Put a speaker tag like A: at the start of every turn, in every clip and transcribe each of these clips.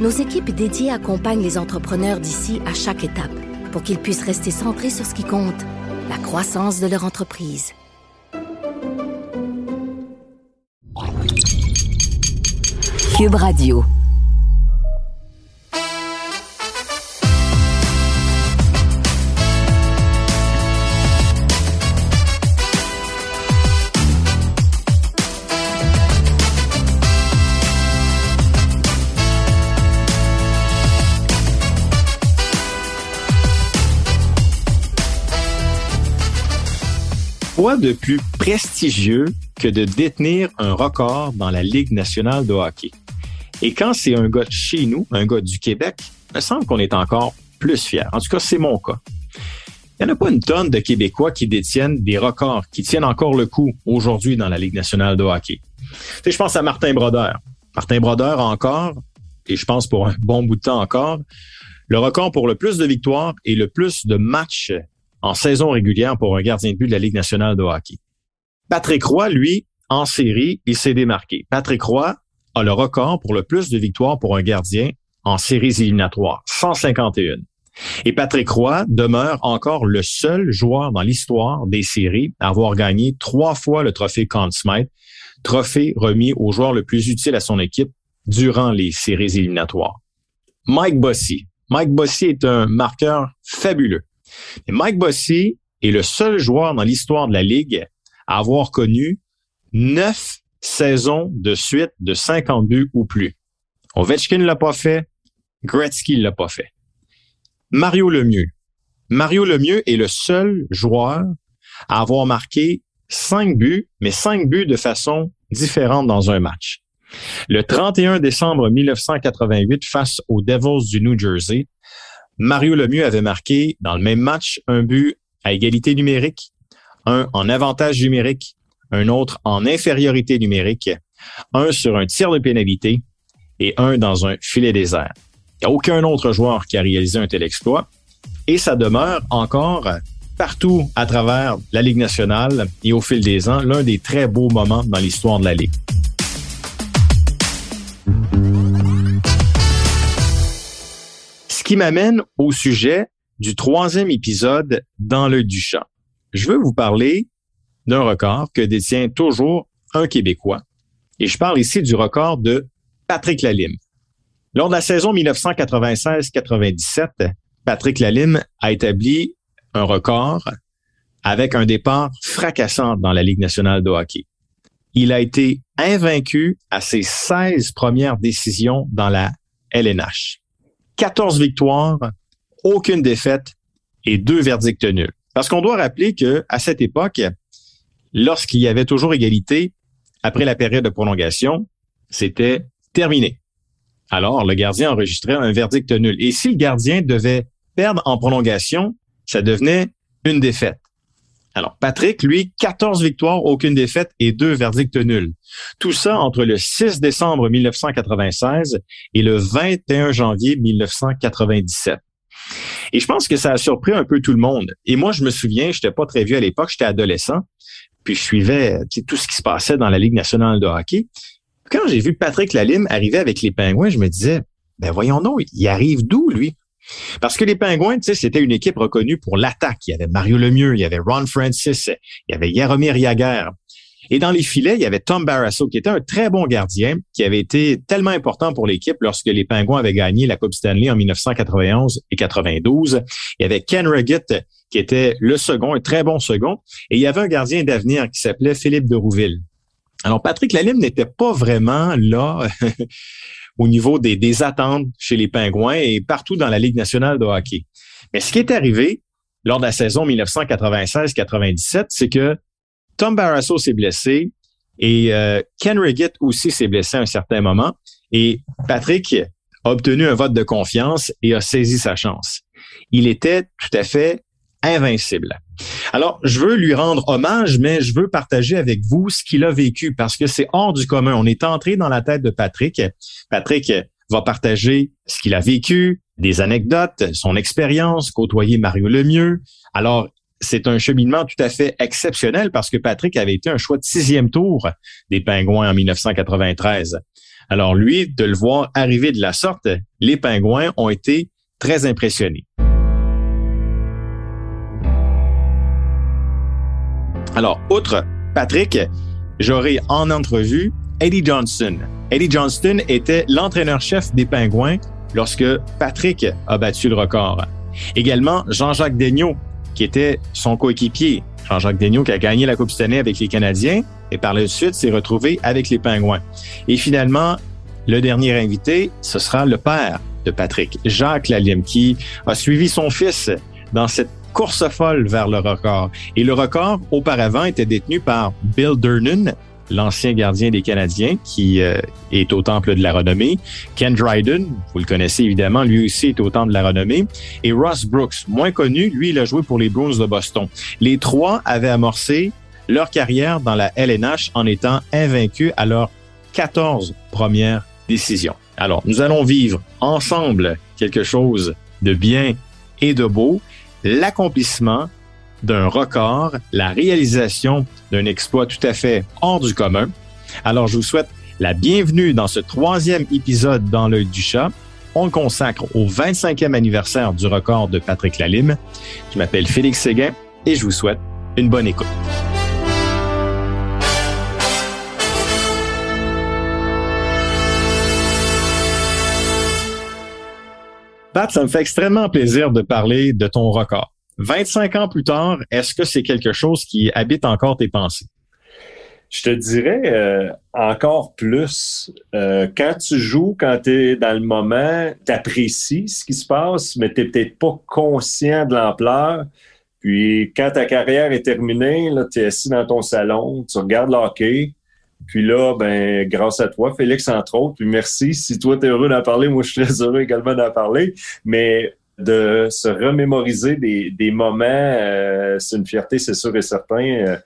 A: nos équipes dédiées accompagnent les entrepreneurs d'ici à chaque étape pour qu'ils puissent rester centrés sur ce qui compte, la croissance de leur entreprise. Cube Radio.
B: Quoi de plus prestigieux que de détenir un record dans la Ligue nationale de hockey? Et quand c'est un gars de chez nous, un gars du Québec, il me semble qu'on est encore plus fiers. En tout cas, c'est mon cas. Il n'y en a pas une tonne de Québécois qui détiennent des records, qui tiennent encore le coup aujourd'hui dans la Ligue nationale de hockey. Tu je pense à Martin Brodeur. Martin Brodeur encore, et je pense pour un bon bout de temps encore, le record pour le plus de victoires et le plus de matchs en saison régulière pour un gardien de but de la Ligue nationale de hockey. Patrick Roy, lui, en série, il s'est démarqué. Patrick Roy a le record pour le plus de victoires pour un gardien en séries éliminatoires, 151. Et Patrick Roy demeure encore le seul joueur dans l'histoire des séries à avoir gagné trois fois le trophée Conn Smythe, trophée remis au joueur le plus utile à son équipe durant les séries éliminatoires. Mike Bossy. Mike Bossy est un marqueur fabuleux. Mike Bossy est le seul joueur dans l'histoire de la Ligue à avoir connu neuf saisons de suite de 50 buts ou plus. Ovechkin ne l'a pas fait, Gretzky ne l'a pas fait. Mario Lemieux. Mario Lemieux est le seul joueur à avoir marqué cinq buts, mais cinq buts de façon différente dans un match. Le 31 décembre 1988, face aux Devils du New Jersey, Mario Lemieux avait marqué dans le même match un but à égalité numérique, un en avantage numérique, un autre en infériorité numérique, un sur un tir de pénalité et un dans un filet désert. Il n'y a aucun autre joueur qui a réalisé un tel exploit et ça demeure encore partout à travers la Ligue nationale et au fil des ans l'un des très beaux moments dans l'histoire de la Ligue. Qui m'amène au sujet du troisième épisode dans le Duchamp. Je veux vous parler d'un record que détient toujours un Québécois. Et je parle ici du record de Patrick Lalime. Lors de la saison 1996-97, Patrick Lalime a établi un record avec un départ fracassant dans la Ligue nationale de hockey. Il a été invaincu à ses 16 premières décisions dans la LNH. 14 victoires, aucune défaite et deux verdicts nuls. Parce qu'on doit rappeler que à cette époque, lorsqu'il y avait toujours égalité, après la période de prolongation, c'était terminé. Alors, le gardien enregistrait un verdict nul. Et si le gardien devait perdre en prolongation, ça devenait une défaite. Alors, Patrick, lui, 14 victoires, aucune défaite et deux verdicts nuls. Tout ça entre le 6 décembre 1996 et le 21 janvier 1997. Et je pense que ça a surpris un peu tout le monde. Et moi, je me souviens, j'étais pas très vieux à l'époque, j'étais adolescent, puis je suivais tout ce qui se passait dans la Ligue nationale de hockey. Quand j'ai vu Patrick Lalime arriver avec les Pingouins, je me disais, ben voyons donc, il arrive d'où, lui? Parce que les Pingouins, tu sais, c'était une équipe reconnue pour l'attaque. Il y avait Mario Lemieux, il y avait Ron Francis, il y avait Jaromir Jagr. Et dans les filets, il y avait Tom Barrasso, qui était un très bon gardien, qui avait été tellement important pour l'équipe lorsque les Pingouins avaient gagné la Coupe Stanley en 1991 et 92. Il y avait Ken Ruggett, qui était le second, un très bon second. Et il y avait un gardien d'avenir qui s'appelait Philippe de Rouville. Alors, Patrick Lalime n'était pas vraiment là au niveau des, attentes chez les Pingouins et partout dans la Ligue nationale de hockey. Mais ce qui est arrivé lors de la saison 1996-97, c'est que Tom Barrasso s'est blessé et euh, Ken Riggett aussi s'est blessé à un certain moment. Et Patrick a obtenu un vote de confiance et a saisi sa chance. Il était tout à fait invincible. Alors, je veux lui rendre hommage, mais je veux partager avec vous ce qu'il a vécu parce que c'est hors du commun. On est entré dans la tête de Patrick. Patrick va partager ce qu'il a vécu, des anecdotes, son expérience, côtoyer Mario Lemieux. Alors, c'est un cheminement tout à fait exceptionnel parce que Patrick avait été un choix de sixième tour des Pingouins en 1993. Alors lui, de le voir arriver de la sorte, les Pingouins ont été très impressionnés. Alors, outre Patrick, j'aurai en entrevue Eddie Johnston. Eddie Johnston était l'entraîneur-chef des Pingouins lorsque Patrick a battu le record. Également, Jean-Jacques Daigneault, qui était son coéquipier. Jean-Jacques Daigneault qui a gagné la Coupe Stanley avec les Canadiens et par la suite s'est retrouvé avec les Pingouins. Et finalement, le dernier invité, ce sera le père de Patrick, Jacques Lalime, qui a suivi son fils dans cette course folle vers le record. Et le record, auparavant, était détenu par Bill Durnan, l'ancien gardien des Canadiens, qui euh, est au temple de la renommée. Ken Dryden, vous le connaissez évidemment, lui aussi est au temple de la renommée. Et Ross Brooks, moins connu, lui, il a joué pour les Bruins de Boston. Les trois avaient amorcé leur carrière dans la LNH en étant invaincus à leurs 14 premières décisions. Alors, nous allons vivre ensemble quelque chose de bien et de beau l'accomplissement d'un record, la réalisation d'un exploit tout à fait hors du commun. Alors, je vous souhaite la bienvenue dans ce troisième épisode dans l'œil du chat. On le consacre au 25e anniversaire du record de Patrick Lalime. Je m'appelle Félix Séguin et je vous souhaite une bonne écoute. Ça me fait extrêmement plaisir de parler de ton record. 25 ans plus tard, est-ce que c'est quelque chose qui habite encore tes pensées?
C: Je te dirais euh, encore plus. Euh, quand tu joues, quand tu es dans le moment, tu apprécies ce qui se passe, mais tu n'es peut-être pas conscient de l'ampleur. Puis quand ta carrière est terminée, tu es assis dans ton salon, tu regardes le hockey, puis là, ben, grâce à toi, Félix, entre autres, puis merci. Si toi, tu es heureux d'en parler, moi, je suis très heureux également d'en parler. Mais de se remémoriser des, des moments, euh, c'est une fierté, c'est sûr et certain. Euh,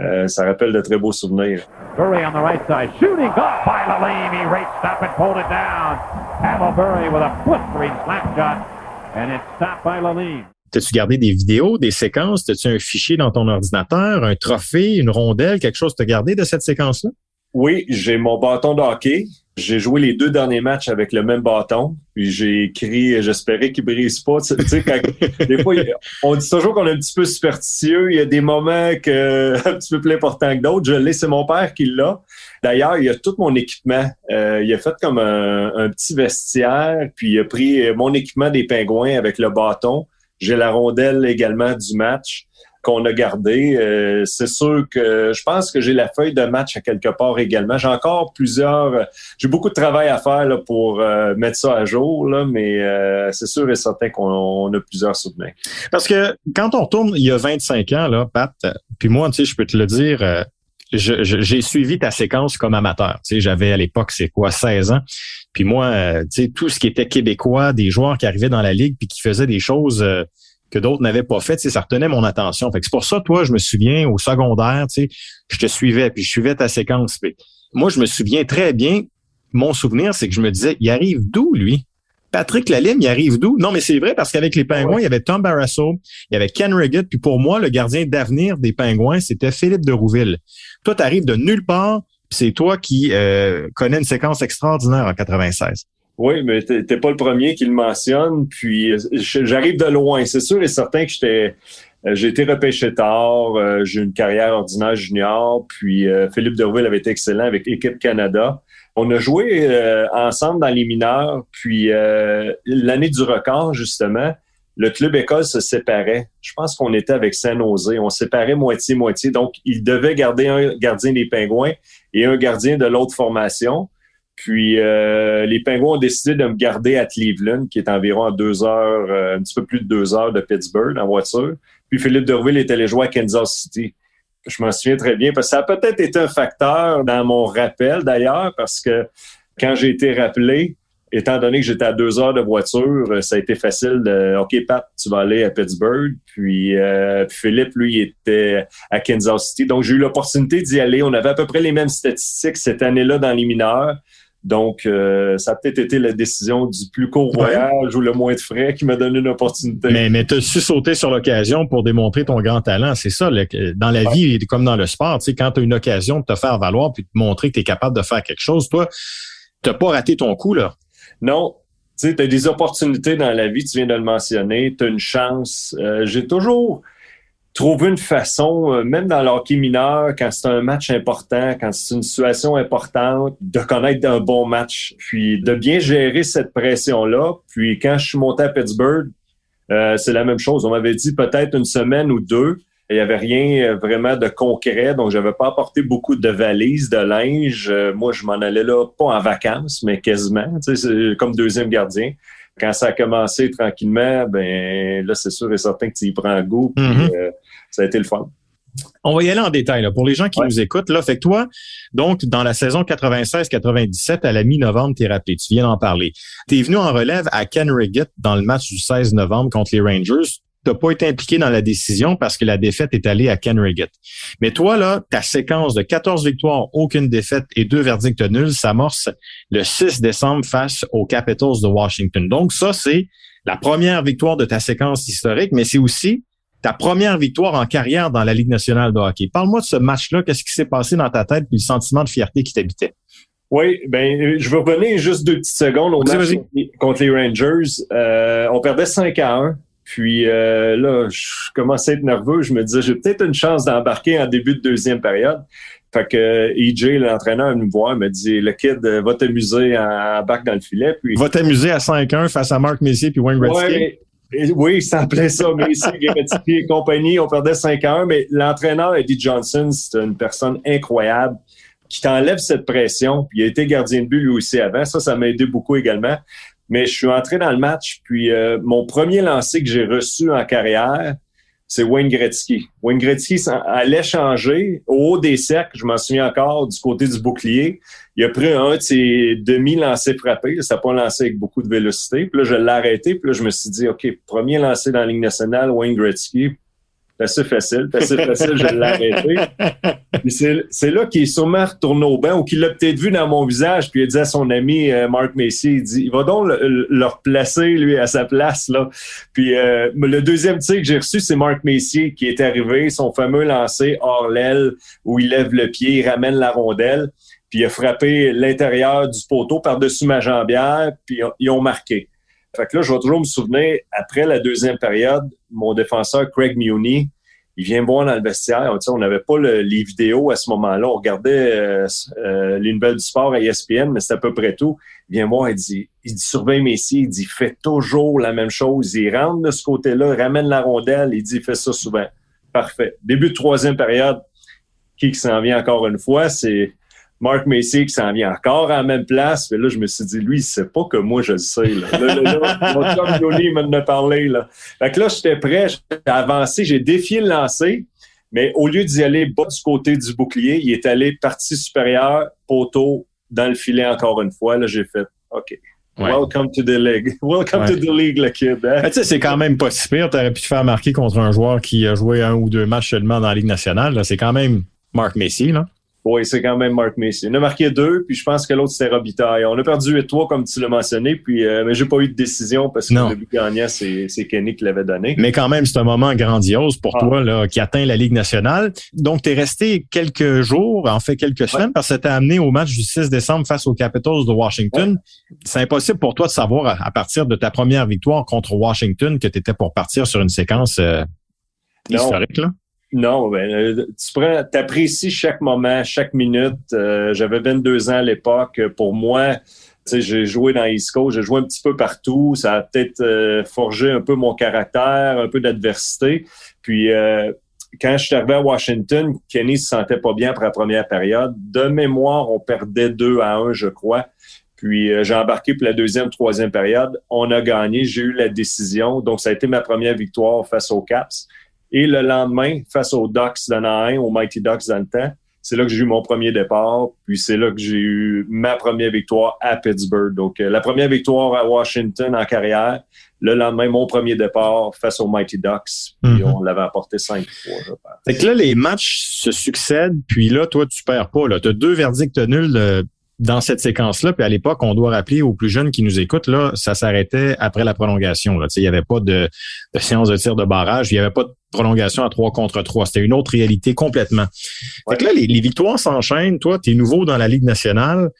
C: euh, ça rappelle de très beaux souvenirs. Burry on the right side, shooting up by Lalime. He raced up and pulled it down. Hamill Burry with a blistering slap shot, and it's stopped by Lalime.
B: T'as-tu gardé des vidéos, des séquences? T'as-tu un fichier dans ton ordinateur, un trophée, une rondelle, quelque chose t'as gardé de cette séquence-là?
C: Oui, j'ai mon bâton de hockey. J'ai joué les deux derniers matchs avec le même bâton. Puis j'ai écrit, j'espérais qu'il brise pas. Tu sais, quand, des fois, on dit toujours qu'on est un petit peu superstitieux. Il y a des moments que, un petit peu plus importants que d'autres. Je l'ai, c'est mon père qui l'a. D'ailleurs, il a tout mon équipement. Euh, il a fait comme un, un, petit vestiaire, puis il a pris mon équipement des pingouins avec le bâton. J'ai la rondelle également du match qu'on a gardé. Euh, c'est sûr que je pense que j'ai la feuille de match à quelque part également. J'ai encore plusieurs, j'ai beaucoup de travail à faire pour euh, mettre ça à jour, mais euh, c'est sûr et certain qu'on a plusieurs souvenirs.
B: Parce que quand on retourne il y a 25 ans, là, Pat, puis moi, tu sais, je peux te le dire, j'ai suivi ta séquence comme amateur. Tu sais, j'avais à l'époque, c'est quoi, 16 ans. Puis moi, tu sais, tout ce qui était québécois, des joueurs qui arrivaient dans la ligue puis qui faisaient des choses que d'autres n'avaient pas fait, ça retenait mon attention. Fait c'est pour ça, toi, je me souviens, au secondaire, tu sais, je te suivais, puis je suivais ta séquence. moi, je me souviens très bien, mon souvenir, c'est que je me disais, il arrive d'où, lui? Patrick Lalime, il arrive d'où? Non, mais c'est vrai parce qu'avec les Pingouins, il y avait Tom Barrasso, il y avait Ken Riggett, puis pour moi, le gardien d'avenir des Pingouins, c'était Philippe de Rouville. Toi, tu arrives de nulle part, c'est toi qui euh, connais une séquence extraordinaire en 96.
C: Oui, mais t'es pas le premier qui le mentionne. Puis j'arrive de loin. C'est sûr et certain que j'étais euh, j'ai été repêché tard. Euh, j'ai une carrière ordinaire junior. Puis euh, Philippe Derville avait été excellent avec Équipe Canada. On a joué ensemble dans les mineurs. Puis l'année du record, justement, le club école se séparait. Je pense qu'on était avec Saint-Nosé. On séparait moitié-moitié. Donc, il devait garder un gardien des Pingouins et un gardien de l'autre formation. Puis euh, les Pingouins ont décidé de me garder à Cleveland, qui est environ à deux heures, euh, un petit peu plus de deux heures de Pittsburgh en voiture. Puis Philippe Derville est allé jouer à Kansas City. Je m'en souviens très bien parce que ça a peut-être été un facteur dans mon rappel d'ailleurs, parce que quand j'ai été rappelé, étant donné que j'étais à deux heures de voiture, euh, ça a été facile de OK, Pat, tu vas aller à Pittsburgh. Puis, euh, Philippe, lui, était à Kansas City. Donc, j'ai eu l'opportunité d'y aller. On avait à peu près les mêmes statistiques cette année-là dans les mineurs. Donc, euh, ça a peut-être été la décision du plus court voyage ou le moins de frais qui m'a donné une opportunité.
B: Mais, mais tu as su sauter sur l'occasion pour démontrer ton grand talent. C'est ça, dans la vie, comme dans le sport, tu sais, quand tu as une occasion de te faire valoir puis de montrer que tu es capable de faire quelque chose, toi, tu pas raté ton coup, là.
C: Non. Tu sais, as des opportunités dans la vie, tu viens de le mentionner, tu as une chance. Euh, j'ai toujours trouver une façon, euh, même dans l'hockey mineur, quand c'est un match important, quand c'est une situation importante, de connaître un bon match, puis de bien gérer cette pression-là. Puis quand je suis monté à Pittsburgh, euh, c'est la même chose. On m'avait dit peut-être une semaine ou deux. Il n'y avait rien euh, vraiment de concret, donc j'avais pas apporté beaucoup de valises, de linge. moi, je m'en allais là, pas en vacances, mais quasiment, comme deuxième gardien quand ça a commencé tranquillement, ben là, c'est sûr et certain que tu y prends goût. Puis, mm-hmm. euh, ça a été le fun.
B: On va y aller en détail. Là. Pour les gens qui nous écoutent, là, fait que toi, donc, dans la saison 96-97, à la mi-novembre, t'es rappelé. Tu viens d'en parler. Tu es venu en relève à Ken Riggett dans le match du 16 novembre contre les Rangers t'as pas été impliqué dans la décision parce que la défaite est allée à Ken Riggett. Mais toi, là, ta séquence de 14 victoires, aucune défaite et deux verdicts nuls s'amorce le 6 décembre face aux Capitals de Washington. Donc, ça, c'est la première victoire de ta séquence historique, mais c'est aussi ta première victoire en carrière dans la Ligue nationale de hockey. Parle-moi de ce match-là. Qu'est-ce qui s'est passé dans ta tête puis le sentiment de fierté qui t'habitait?
C: Oui, ben je vais revenir juste deux petites secondes au match contre les Rangers. Euh, on perdait 5 à 1. Puis euh, là, je commençais à être nerveux. Je me disais, j'ai peut-être une chance d'embarquer en début de deuxième période. Fait que EJ, l'entraîneur, venu me voir, me dit Le kid euh, va t'amuser en bac dans le filet. Puis,
B: va t'amuser à 5-1 face à Marc Messier puis Wayne Gretzky.
C: oui, ça s'appelait ça, Messier, Gretzky et compagnie. On perdait 5-1, mais l'entraîneur, Eddie Johnson, c'est une personne incroyable qui t'enlève cette pression. Puis il a été gardien de but lui aussi avant. Ça, ça m'a aidé beaucoup également. Mais je suis entré dans le match, puis euh, mon premier lancer que j'ai reçu en carrière, c'est Wayne Gretzky. Wayne Gretzky allait changer au haut des cercles, je m'en souviens encore, du côté du bouclier. Il a pris un de ses demi-lancers frappés. Ça n'a pas lancé avec beaucoup de vélocité. Puis là, je l'ai arrêté. Puis là, je me suis dit, OK, premier lancé dans la Ligue nationale, Wayne Gretzky. C'est assez facile, c'est assez facile, je l'ai arrêté. C'est là qu'il est sûrement retourné au banc ou qu'il l'a peut-être vu dans mon visage, puis il a dit à son ami euh, Marc Messier, il dit, il va donc le, replacer, lui, à sa place. là. Puis euh, le deuxième tir que j'ai reçu, c'est Marc Messier qui est arrivé, son fameux lancer hors l'aile, où il lève le pied, il ramène la rondelle, puis il a frappé l'intérieur du poteau par-dessus ma jambière, puis ils ont marqué. Fait que là, je vais toujours me souvenir, après la deuxième période, mon défenseur Craig Muni, il vient me voir dans le vestiaire. On n'avait pas les vidéos à ce moment-là. On regardait euh, euh, les nouvelles du sport à ESPN, mais c'était à peu près tout. Il vient me voir, il dit, il dit surveille Messi, il dit fait toujours la même chose. Il rentre de ce côté-là, ramène la rondelle, il dit fait ça souvent. Parfait. Début de troisième période, qui s'en vient encore une fois, c'est Marc Messier qui s'en vient encore à la même place. Mais là, je me suis dit, lui, il sait pas que moi, je le sais. Là, là, là, mon chum Johnny parlé. Là. Fait que là, j'étais prêt, j'ai avancé, j'ai défié le lancer. Mais au lieu d'y aller bas du côté du bouclier, il est allé partie supérieure, poteau, dans le filet encore une fois. Là, j'ai fait OK. Welcome to the league. Welcome to the league, le kid. Hein?
B: Tu sais, c'est quand même pas si pire. T'aurais pu te faire marquer contre un joueur qui a joué un ou deux matchs seulement dans la Ligue nationale. C'est quand même Marc Messi, là.
C: Oui, c'est quand même Mark Macy. On a marqué deux, puis je pense que l'autre, c'était Robitaille. On a perdu 8-3, comme tu l'as mentionné, puis euh, mais j'ai pas eu de décision parce que le but gagnant, c'est, Kenny qui l'avait donné.
B: Mais quand même, c'est un moment grandiose pour ah. toi là, qui atteint la Ligue nationale. Donc, tu es resté quelques jours, en fait quelques semaines, parce que t'as amené au match du 6 décembre face aux Capitals de Washington. C'est impossible pour toi de savoir, à, partir de ta première victoire contre Washington, que tu étais pour partir sur une séquence euh, historique. Là.
C: Non, ben, euh, tu prends, apprécies chaque moment, chaque minute. Euh, j'avais 22 ans à l'époque. Pour moi, j'ai joué dans East Coast, j'ai joué un petit peu partout. Ça a peut-être euh, forgé un peu mon caractère, un peu d'adversité. Puis quand je suis arrivé à Washington, Kenny se sentait pas bien après la première période. De mémoire, on perdait 2 à 1, je crois. Puis j'ai embarqué pour la deuxième, troisième période. On a gagné. J'ai eu la décision. Donc, ça a été ma première victoire face aux Caps. Et le lendemain, face aux Ducks d'Anaheim, aux Mighty Ducks dans le temps, C'est là que j'ai eu mon premier départ, puis c'est là que j'ai eu ma première victoire à Pittsburgh. Donc, euh, la première victoire à Washington en carrière, le lendemain, mon premier départ face aux Mighty Ducks, puis mhm. on l'avait apporté 5-3.
B: Fait que là, les matchs se succèdent, puis là, toi, tu perds pas. Tu as deux verdicts nuls euh, dans cette séquence-là. Puis à l'époque, on doit rappeler aux plus jeunes qui nous écoutent, là, ça s'arrêtait après la prolongation. Là. Il n'y avait pas de, séance de tir de barrage, il n'y avait pas de prolongation à 3 contre 3. C'était une autre réalité complètement. Fait que là, les, les victoires s'enchaînent. Toi, tu es nouveau dans la Ligue nationale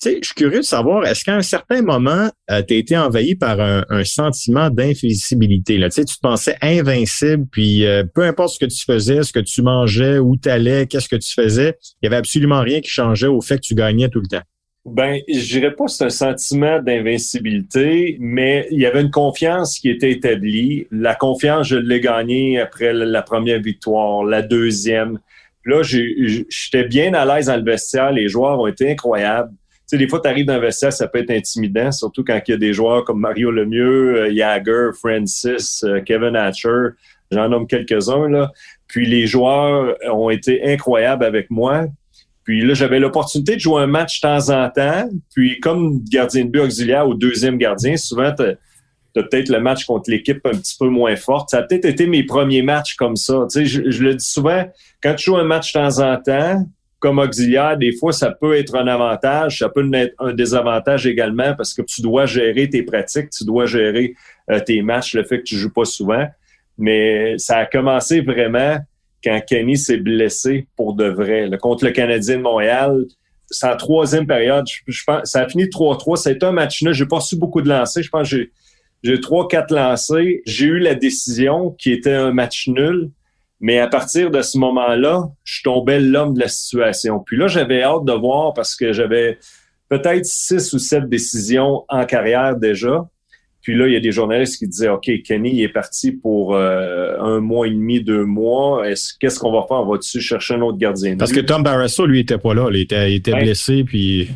B: sais, je suis curieux de savoir, est-ce qu'à un certain moment, euh, tu as été envahi par un, sentiment d'invisibilité? Tu sais, tu te pensais invincible, puis euh, peu importe ce que tu faisais, ce que tu mangeais, où tu allais, qu'est-ce que tu faisais, il y avait absolument rien qui changeait au fait que tu gagnais tout le temps.
C: Ben, je dirais pas c'est un sentiment d'invincibilité, mais il y avait une confiance qui était établie. La confiance, je l'ai gagnée après la première victoire, la deuxième. Là, j'étais bien à l'aise dans le vestiaire. Les joueurs ont été incroyables sais, des fois, tu arrives dans vestiaire, ça peut être intimidant, surtout quand il y a des joueurs comme Mario Lemieux, euh, Jagger, Francis, euh, Kevin Hatcher, j'en nomme quelques-uns, là. Puis les joueurs ont été incroyables avec moi. Puis là, j'avais l'opportunité de jouer un match de temps en temps. Puis comme gardien de but auxiliaire ou deuxième gardien, souvent, tu peut-être le match contre l'équipe un petit peu moins forte. Ça a peut-être été mes premiers matchs comme ça. Tu sais, je le dis souvent, quand tu joues un match de temps en temps, comme auxiliaire, des fois, ça peut être un avantage, ça peut être un désavantage également parce que tu dois gérer tes pratiques, tu dois gérer euh, tes matchs, le fait que tu joues pas souvent. Mais ça a commencé vraiment quand Kenny s'est blessé pour de vrai. contre le Canadien de Montréal, c'est en troisième période. Je, pense, ça a fini 3-3. Ça a été un match là. J'ai pas reçu beaucoup de lancers. Je pense que j'ai, j'ai 3-4 lancés. J'ai eu la décision qui était un match nul. Mais à partir de ce moment-là, je tombais l'homme de la situation. Puis là, j'avais hâte de voir parce que j'avais peut-être six ou sept décisions en carrière déjà. Puis là, il y a des journalistes qui disaient, OK, Kenny est parti pour euh, un mois et demi, deux mois. Est-ce, qu'est-ce qu'on va faire? On va-tu chercher un autre gardien?
B: Parce que Tom Barrasso, lui, était pas là. Il était, il était blessé, puis...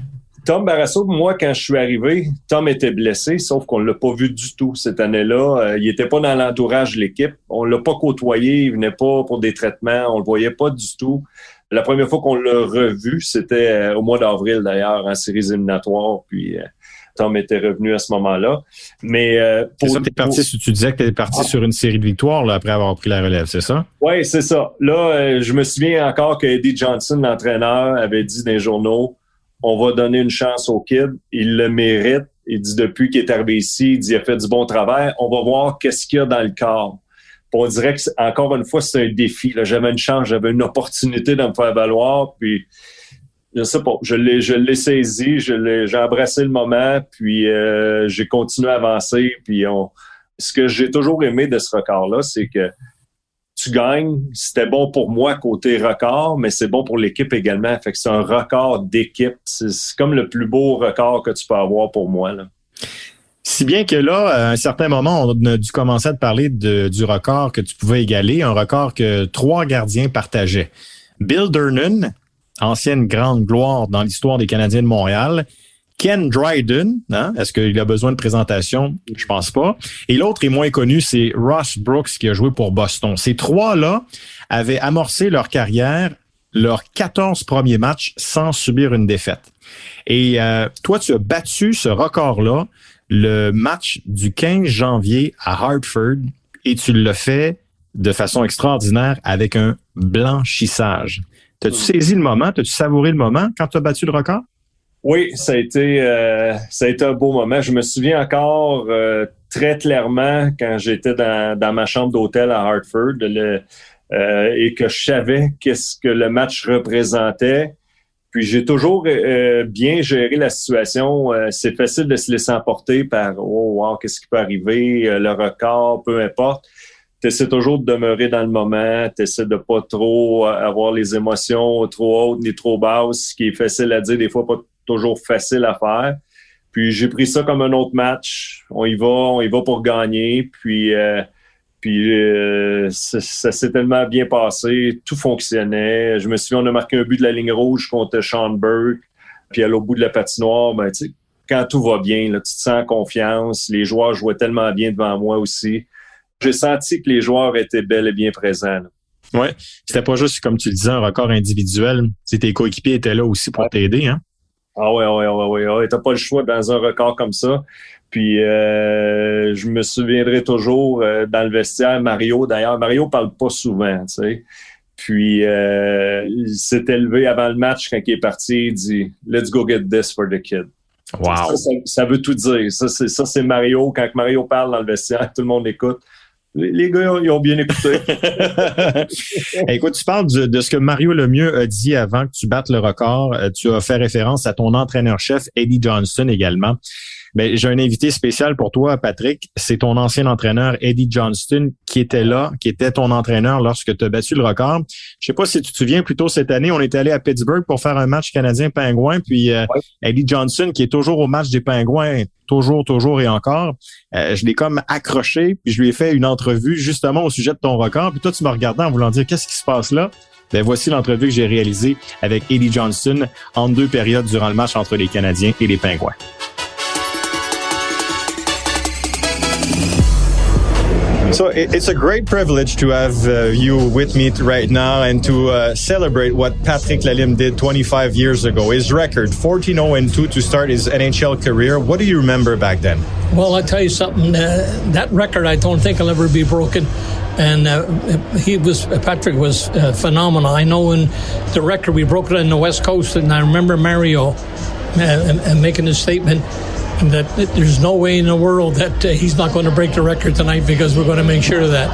C: Tom Barrasso, moi, quand je suis arrivé, Tom était blessé, sauf qu'on l'a pas vu du tout cette année-là. Euh, il était pas dans l'entourage de l'équipe. On l'a pas côtoyé. Il venait pas pour des traitements. On le voyait pas du tout. La première fois qu'on l'a revu, c'était euh, au mois d'avril d'ailleurs, en séries éliminatoires. Puis euh, Tom était revenu à ce moment-là. Mais
B: pour, ça, parti, tu disais que tu étais parti sur une série de victoires là, après avoir pris la relève, c'est ça?
C: Oui, c'est ça. Là, je me souviens encore que Eddie Johnson, l'entraîneur, avait dit dans les journaux on va donner une chance au kid, il le mérite. Il dit depuis qu'il est arrivé ici, il dit il a fait du bon travail. On va voir qu'est-ce qu'il y a dans le corps. on dirait que encore une fois, c'est un défi. J'avais une chance, j'avais une opportunité de me faire valoir. Puis je sais pas, je l'ai, je saisi, j'ai embrassé le moment, puis euh, j'ai continué à avancer. Puis on, ce que j'ai toujours aimé de ce record-là, c'est que tu gagnes. C'était bon pour moi côté record, mais c'est bon pour l'équipe également. Fait que c'est un record d'équipe. C'est comme le plus beau record que tu peux avoir pour moi.
B: Si bien que là, à un certain moment, on a dû commencer à te parler du record que tu pouvais égaler, un record que trois gardiens partageaient. Bill Durnan, ancienne grande gloire dans l'histoire des Canadiens de Montréal, Ken Dryden, hein? est-ce qu'il a besoin de présentation? Je pense pas. Et l'autre est moins connu, c'est Ross Brooks qui a joué pour Boston. Ces trois-là avaient amorcé leur carrière, leurs 14 premiers matchs sans subir une défaite. Et euh, toi, tu as battu ce record-là le match du 15 janvier à Hartford et tu l'as fait de façon extraordinaire avec un blanchissage. T'as-tu saisi le moment? T'as-tu savouré le moment quand tu as battu le record?
C: Oui, ça a été euh, ça a été un beau moment. Je me souviens encore euh, très clairement quand j'étais dans, dans ma chambre d'hôtel à Hartford euh, et que je savais qu'est-ce que le match représentait. Puis j'ai toujours bien géré la situation. c'est facile de se laisser emporter par oh wow, qu'est-ce qui peut arriver, le record, peu importe. Tu essaies toujours de demeurer dans le moment, tu essaies de pas trop avoir les émotions trop hautes ni trop basses, ce qui est facile à dire, des fois pas toujours facile à faire. Puis j'ai pris ça comme un autre match. On y va, on y va pour gagner. Puis, euh, puis euh, ça, s'est tellement bien passé, tout fonctionnait. Je me souviens, on a marqué un but de la ligne rouge contre Sean Burke. Puis à l'autre bout de la patinoire, ben, tu sais, quand tout va bien, là, tu te sens confiance. Les joueurs jouaient tellement bien devant moi aussi. J'ai senti que les joueurs étaient bel et bien présents.
B: Ouais, c'était pas juste comme tu le disais un record individuel. Tes coéquipiers étaient là aussi pour t'aider, hein?
C: Ah ouais, ouais, ouais, ouais, ouais. T'as pas le choix dans un record comme ça. Puis euh, je me souviendrai toujours euh, dans le vestiaire, Mario, d'ailleurs, Mario parle pas souvent, tu sais. Puis euh, il s'est élevé avant le match quand il est parti, il dit Let's go get this for the kid.
B: Wow.
C: Ça, veut tout dire. Ça, ça, c'est Mario. Quand Mario parle dans le vestiaire, tout le monde écoute. Les gars, ils ont bien écouté.
B: Écoute, tu parles de, ce que Mario Lemieux a dit avant que tu battes le record. Euh, tu as fait référence à ton entraîneur-chef, Eddie Johnston également. Mais j'ai un invité spécial pour toi, Patrick. C'est ton ancien entraîneur, Eddie Johnston, qui était là, qui était ton entraîneur lorsque tu as battu le record. Je sais pas si tu te souviens, plus tôt cette année, on est allé à Pittsburgh pour faire un match canadien-pingouin. Puis euh, Eddie Johnson, qui est toujours au match des pingouins, toujours, toujours et encore, euh, je l'ai comme accroché, puis je lui ai fait une entrevue justement au sujet de ton record. Puis toi, tu me regardais en voulant dire qu'est-ce qui se passe là? Ben voici l'entrevue que j'ai réalisée avec Eddie Johnson en deux périodes durant le match entre les Canadiens et les Pingouins. So it's a great privilege to have uh, you with me right now and to uh, celebrate what Patrick Lalim did 25 years ago. His record, 14-0 2 to start his NHL career. What do you remember back then?
D: Well, I'll tell you something. Uh, that record, I don't think will ever be broken. And uh, he was Patrick was uh, phenomenal. I know in the record we broke it on the West Coast, and I remember Mario uh, making a statement that there's no way in the world that uh, he's not going to break the record tonight because we're going to make sure of that.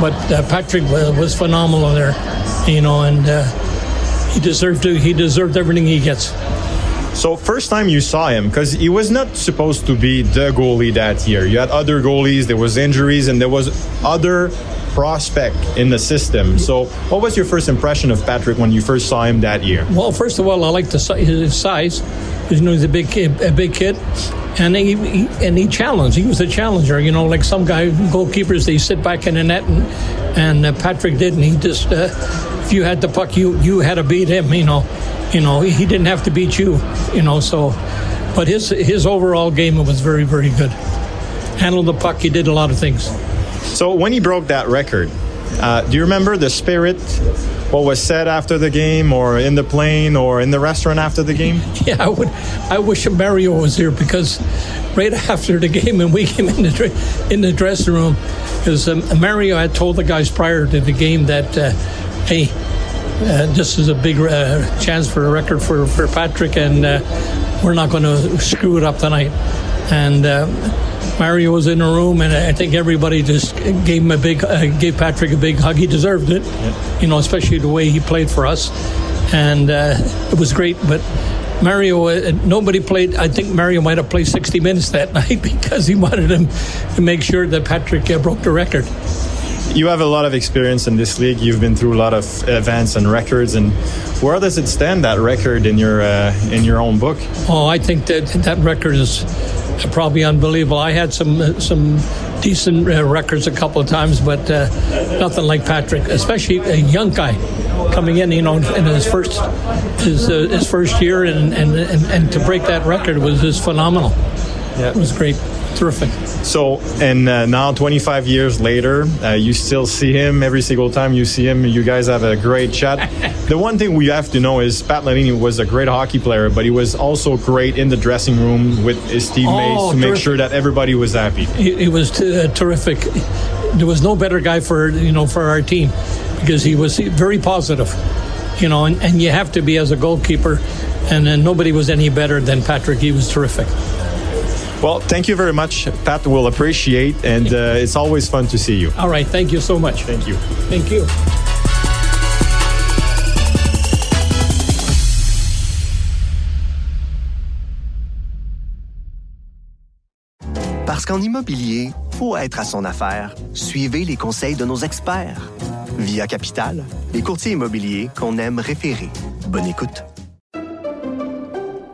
D: But uh, Patrick was phenomenal there, you know, and uh, he deserved to. He deserved everything he gets.
B: So first time you saw him, because he was not supposed to be the goalie that year. You had other goalies, there was injuries, and there was other prospect in the system. So what was your first impression of Patrick when you first saw him that year?
D: Well, first of all, I like his size. You know, he's a big kid, a big kid and he, he, and he challenged. He was a challenger. You know, like some guy goalkeepers, they sit back in the net, and and uh, Patrick didn't. He just uh, if you had the puck, you you had to beat him. You know, you know he didn't have to beat you. You know, so but his his overall game was very very good. Handled the puck. He did a lot of things.
B: So when he broke that record, uh, do you remember the spirit what was said after the game or in the plane or in the restaurant after the game?
D: Yeah, I would. I wish Mario was here because right after the game and we came in the in the dressing room, because um, Mario had told the guys prior to the game that, uh, hey, uh, this is a big uh, chance for a record for for Patrick, and uh, we're not going to screw it up tonight. And uh, Mario was in the room, and I think everybody just gave him a big, uh, gave Patrick a big hug. He deserved it, yeah. you know, especially the way he played for us, and uh, it was great. But Mario, uh, nobody played. I think Mario might have played 60 minutes that night because he wanted him to make sure that Patrick uh, broke the record.
B: You have a lot of experience in this league. You've been through a lot of events and records. And where does it stand that record in your uh, in your own book?
D: Oh, I think that that record is probably unbelievable. I had some some decent uh, records a couple of times, but uh, nothing like Patrick, especially a young guy coming in, you know, in his first his uh, his first year, and, and and and to break that record was just phenomenal. Yeah, it was great terrific.
B: So, and uh, now 25 years later, uh, you still see him every single time you see him. You guys have a great chat. the one thing we have to know is Pat Lanini was a great hockey player, but he was also great in the dressing room with his teammates oh, to make sure that everybody was happy.
D: He, he was t- uh, terrific. There was no better guy for you know for our team because he was very positive. You know, and, and you have to be as a goalkeeper, and then nobody was any better than Patrick. He was terrific.
B: Well, thank you very much. Pat will appreciate, and uh, it's always fun to see you.
D: All right. Thank you so much.
B: Thank you.
D: Thank you.
E: Parce qu'en immobilier, pour être à son affaire, suivez les conseils de nos experts. Via Capital, les courtiers immobiliers qu'on aime référer. Bonne écoute.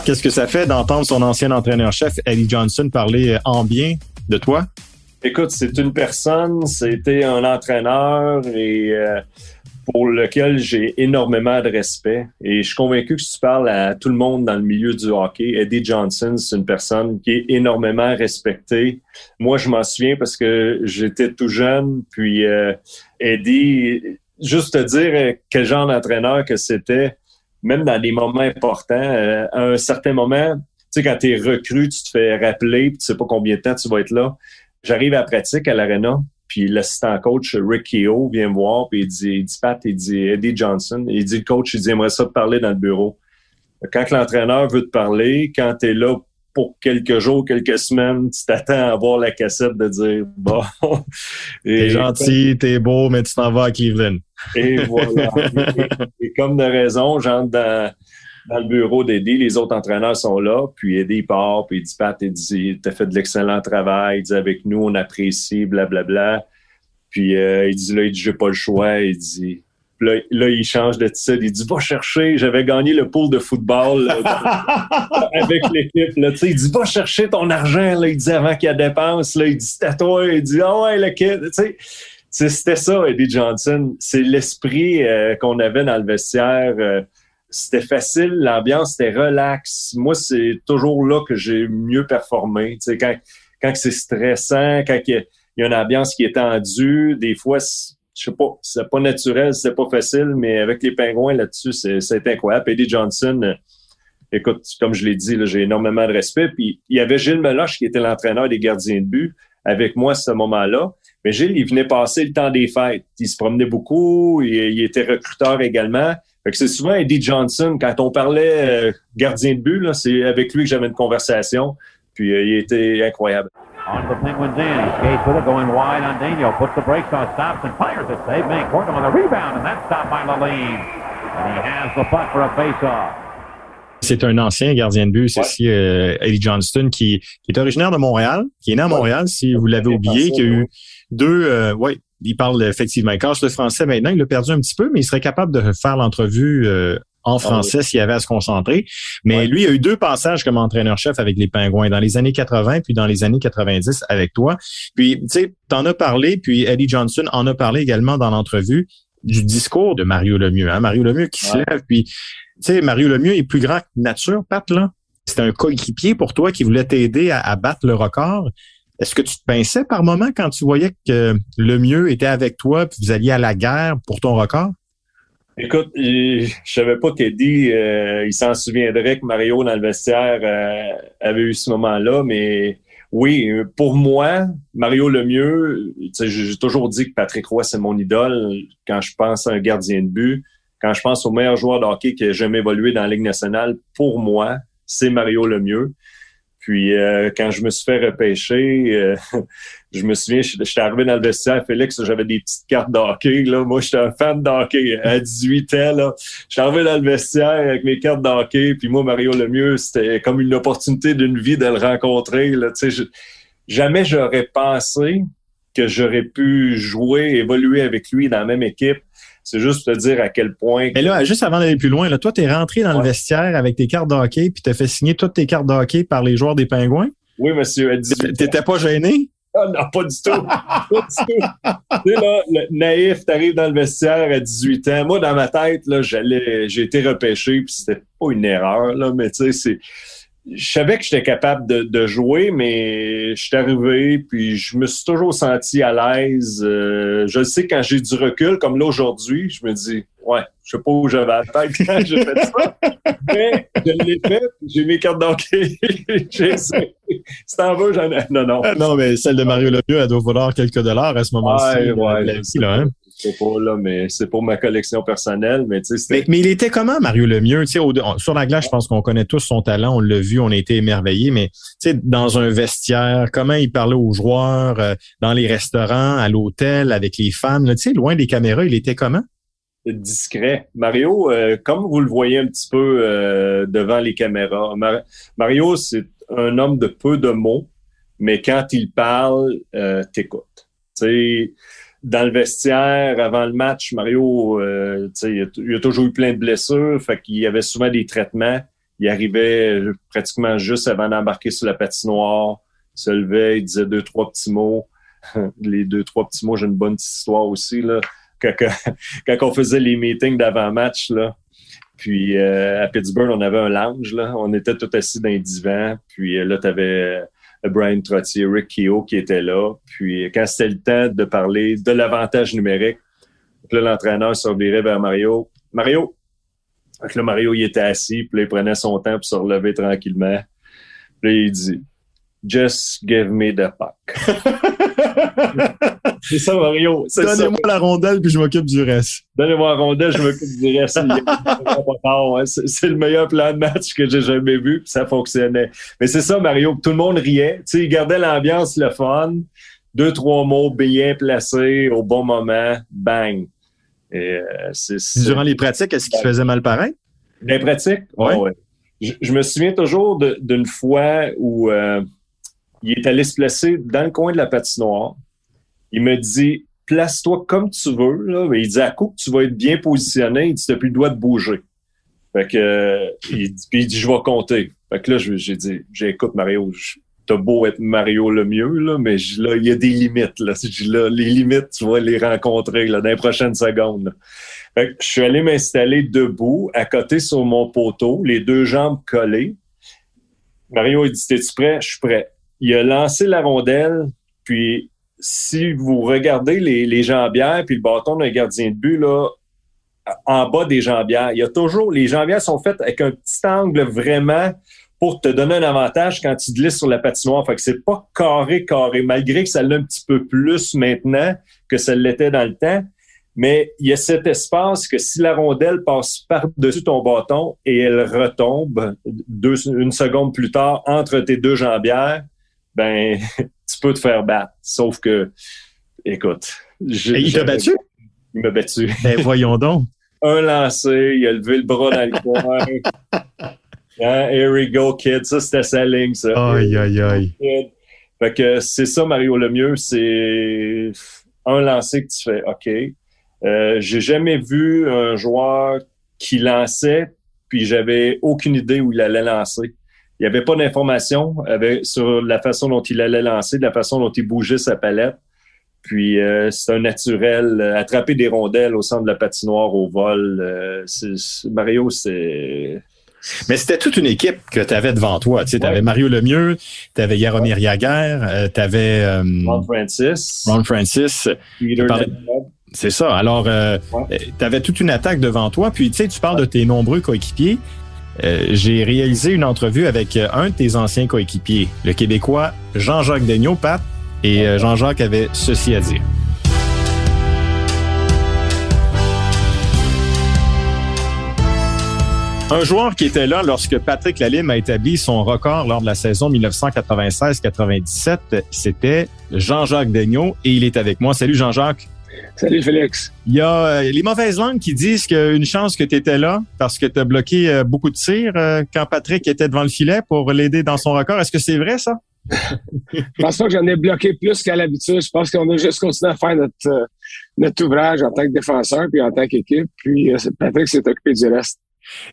B: Qu'est-ce que ça fait d'entendre son ancien entraîneur-chef, Eddie Johnson, parler en bien de toi?
C: Écoute, c'est une personne, c'était un entraîneur et euh, pour lequel j'ai énormément de respect. Et je suis convaincu que tu parles à tout le monde dans le milieu du hockey, Eddie Johnson, c'est une personne qui est énormément respectée. Moi, je m'en souviens parce que j'étais tout jeune, puis euh, Eddie, juste te dire quel genre d'entraîneur que c'était, même dans des moments importants, euh, à un certain moment, tu sais, quand tu es recru, tu te fais rappeler, puis tu sais pas combien de temps tu vas être là. J'arrive à la pratique à l'Arena, puis l'assistant coach Rick Keogh vient me voir, puis il dit, il dit Pat, il dit Eddie Johnson, il dit le coach, il dit aimerait ça te parler dans le bureau. Quand l'entraîneur veut te parler, quand tu es là pour quelques jours, quelques semaines, tu t'attends à voir la cassette de dire bon.
B: T'es gentil, t'es beau, mais tu t'en vas à Cleveland.
C: Et voilà. et, comme de raison, j'entre dans, dans le bureau d'Eddie, les autres entraîneurs sont là, puis Eddie part, puis il dit Pat, il dit T'as fait de l'excellent travail, il dit avec nous, on apprécie, blablabla. Bla, bla. Puis euh, il dit là, il dit J'ai pas le choix, il dit Là, là, il change de titre. Il dit Va chercher. J'avais gagné le pool de football avec l'équipe. Il dit Va chercher ton argent. Là, il dit avant qu'il y a dépense. Là, il dit C'est à toi. Il dit Ah ouais, le kid. C'était ça, Eddie Johnson. C'est l'esprit euh, qu'on avait dans le vestiaire. Euh, c'était facile, l'ambiance était relax. Moi, c'est toujours là que j'ai mieux performé. quand, quand c'est stressant, quand il y, a une ambiance qui est tendue, des fois, je sais pas, c'est pas naturel, c'est pas facile, mais avec les pingouins là-dessus, c'est incroyable. Eddie Johnson, euh, écoute, comme je l'ai dit, j'ai énormément de respect. Puis il y avait Gilles Meloche qui était l'entraîneur des gardiens de but avec moi à ce moment-là. Mais Gilles, il venait passer le temps des fêtes. Il se promenait beaucoup, il, était recruteur également. Fait que c'est souvent Eddie Johnson, quand on parlait euh, gardien de but, c'est avec lui que j'avais une conversation. Puis euh, il était incroyable. On the Penguins in. He skates with it, going wide on Daniel. Puts the brakes on, stops and fires it. Save Mancourt on the rebound, and that's stopped by Laline. And he has the puck for a face-off.
B: C'est un ancien gardien de but, c'est aussi euh, Eddie Johnston, qui, qui, est originaire de Montréal, qui est né à Montréal, si vous l'avez oublié, qui a eu deux, euh, ouais, il parle effectivement, il cache le français maintenant, il l'a perdu un petit peu, mais il serait capable de faire l'entrevue euh, en ah français s'il y avait à se concentrer. Mais lui, il a eu deux passages comme entraîneur-chef avec les Pingouins dans les années 80 puis dans les années 90 avec toi. Puis, tu sais, t'en as parlé, puis Eddie Johnson en a parlé également dans l'entrevue du discours de Mario Lemieux. Hein? Mario Lemieux qui se lève, puis, tu sais, Mario Lemieux est plus grand que nature, Pat, là. C'était un coéquipier pour toi qui voulait t'aider à, à battre le record. Est-ce que tu te pinçais par moment quand tu voyais que le mieux était avec toi puis vous alliez à la guerre pour ton record?
C: Écoute, je savais pas qu'Eddie, euh, il s'en souviendrait que Mario dans le vestiaire euh, avait eu ce moment-là, mais oui, pour moi, Mario Lemieux, j'ai toujours dit que Patrick Roy, c'est mon idole quand je pense à un gardien de but. Quand je pense au meilleur joueur de hockey qui a jamais évolué dans la Ligue nationale, pour moi, c'est Mario Lemieux. Puis euh, quand je me suis fait repêcher, euh, je me souviens, j'étais arrivé dans le vestiaire, Félix, j'avais des petites cartes d'hockey. Là. Moi, j'étais un fan d'hockey à 18 ans. Là. J'étais arrivé dans le vestiaire avec mes cartes d'hockey. Puis moi, Mario Lemieux, c'était comme une opportunité d'une vie de le rencontrer. Là. Je, jamais j'aurais pensé que j'aurais pu jouer, évoluer avec lui dans la même équipe. C'est juste pour te dire à quel point.
B: Mais là, juste avant d'aller plus loin, là, toi, tu es rentré dans le vestiaire avec tes cartes de hockey, puis tu fait signer toutes tes cartes de hockey par les joueurs des Pingouins?
C: Oui, monsieur.
B: T'étais pas gêné?
C: Ah, non, pas du tout. pas du tout. tu sais, là, le naïf, t'arrives dans le vestiaire à 18 ans. Moi, dans ma tête, là, j'allais, j'ai été repêché, puis c'était pas une erreur, là, mais tu sais, c'est je savais que j'étais capable de, de, jouer, mais je suis arrivé, puis je me suis toujours senti à l'aise. Euh, je sais quand j'ai du recul, comme là aujourd'hui, je me dis, ouais, je sais pas où j'avais la tête quand j'ai fait ça, mais je l'ai fait, j'ai mes cartes d'enquête, j'ai essayé. si t'en veux, j'en ai. Non, non.
B: Non, mais celle de Mario Lemieux, elle doit valoir quelques dollars à ce moment-ci.
C: Ouais, ouais,
B: là, là,
C: sais pas, là, mais c'est pour ma collection personnelle. Mais, tu sais,
B: mais, mais il était comment, Mario Lemieux? Au, sur la glace, je pense qu'on connaît tous son talent. On l'a vu, on a été émerveillés. Mais tu sais, dans un vestiaire, comment il parlait aux joueurs, euh, dans les restaurants, à l'hôtel, avec les fans, tu sais, loin des caméras, il était comment?
C: discret. Mario, euh, comme vous le voyez un petit peu euh, devant les caméras, Mario, c'est un homme de peu de mots, mais quand il parle, t'écoutes. Dans le vestiaire, avant le match, Mario, euh, il, a, il a toujours eu plein de blessures, fait qu'il y avait souvent des traitements. Il arrivait pratiquement juste avant d'embarquer sur la patinoire, se levait, il disait deux, trois petits mots. les deux, trois petits mots, j'ai une bonne petite histoire aussi. Là quand, on faisait les meetings d'avant-match, là, puis euh, à Pittsburgh, on avait un lounge, là. On était tout assis dans les divans. Puis euh, là, tu avais euh, Brian Trottier, Rick Keogh qui était là. Puis quand c'était le temps de parler de l'avantage numérique, là, l'entraîneur se revirait vers Mario. Mario! Donc là, Mario, il était assis, puis là, il prenait son temps pour se relever tranquillement. Puis là, il dit Just give me the puck. c'est ça, Mario.
B: Donnez-moi la rondelle, puis je m'occupe du reste.
C: Donnez-moi la rondelle, je m'occupe du reste. C'est le meilleur plan de match que j'ai jamais vu, puis ça fonctionnait. Mais c'est ça, Mario. Tout le monde riait. Tu sais, il gardait l'ambiance, le fun. Deux, trois mots bien placés au bon moment. Bang. Et, euh,
B: Durant les pratiques, est-ce qu'il faisait mal pareil?
C: Les pratiques?
B: Ouais. ouais.
C: Je, me souviens toujours d'une fois où euh, il est allé se placer dans le coin de la patinoire. Il me dit place-toi comme tu veux. Là. Il dit à coup que tu vas être bien positionné, il dit t'as plus le droit de bouger. Fait que euh, il, dit, puis il dit je vais compter. Fait que là, j'ai dit j'écoute Mario, t'as beau être Mario le mieux, là, mais il y a des limites. Là. les limites, tu vas les rencontrer dans les prochaines secondes. Fait que je suis allé m'installer debout, à côté sur mon poteau, les deux jambes collées. Mario, il dit T'es-tu prêt? Je suis prêt il a lancé la rondelle, puis si vous regardez les, les jambières puis le bâton d'un gardien de but, là, en bas des jambières, il y a toujours, les jambières sont faites avec un petit angle vraiment pour te donner un avantage quand tu glisses sur la patinoire. Fait que c'est pas carré, carré, malgré que ça l'est un petit peu plus maintenant que ça l'était dans le temps. Mais il y a cet espace que si la rondelle passe par-dessus ton bâton et elle retombe deux, une seconde plus tard entre tes deux jambières, ben, tu peux te faire battre. Sauf que, écoute.
B: il t'a battu?
C: Il m'a battu.
B: Ben, voyons donc.
C: Un lancé, il a levé le bras dans le coin. Hein, here we go, kid. Ça, c'était sa ligne, ça.
B: Aïe, aïe, aïe.
C: Fait que c'est ça, Mario Lemieux. C'est un lancé que tu fais, OK. Euh, J'ai jamais vu un joueur qui lançait, puis j'avais aucune idée où il allait lancer il n'y avait pas d'information sur la façon dont il allait lancer, de la façon dont il bougeait sa palette. Puis euh, c'est un naturel. Euh, attraper des rondelles au centre de la patinoire au vol, euh, Mario, c'est...
B: Mais c'était toute une équipe que tu avais devant toi. Tu avais Mario Lemieux, tu avais Yaromir Yaguer, tu avais...
C: Ron Francis.
B: Ron Francis. C'est ça. Alors, tu avais toute une attaque devant toi. Puis, tu sais, tu parles de tes nombreux coéquipiers. Euh, j'ai réalisé une entrevue avec euh, un de tes anciens coéquipiers, le Québécois Jean-Jacques Daigneault, Pat, et euh, Jean-Jacques avait ceci à dire. Un joueur qui était là lorsque Patrick Lalime a établi son record lors de la saison 1996-97, c'était Jean-Jacques Daigneault et il est avec moi. Salut Jean-Jacques.
F: Salut Félix.
B: Il y a euh, les mauvaises langues qui disent qu'il y a une chance que tu étais là parce que tu as bloqué euh, beaucoup de tirs euh, quand Patrick était devant le filet pour l'aider dans son record. Est-ce que c'est vrai ça?
F: je pense pas que j'en ai bloqué plus qu'à l'habitude. Je pense qu'on a juste continué à faire notre, notre ouvrage en tant que défenseur puis en tant qu'équipe. Puis Patrick s'est occupé du reste.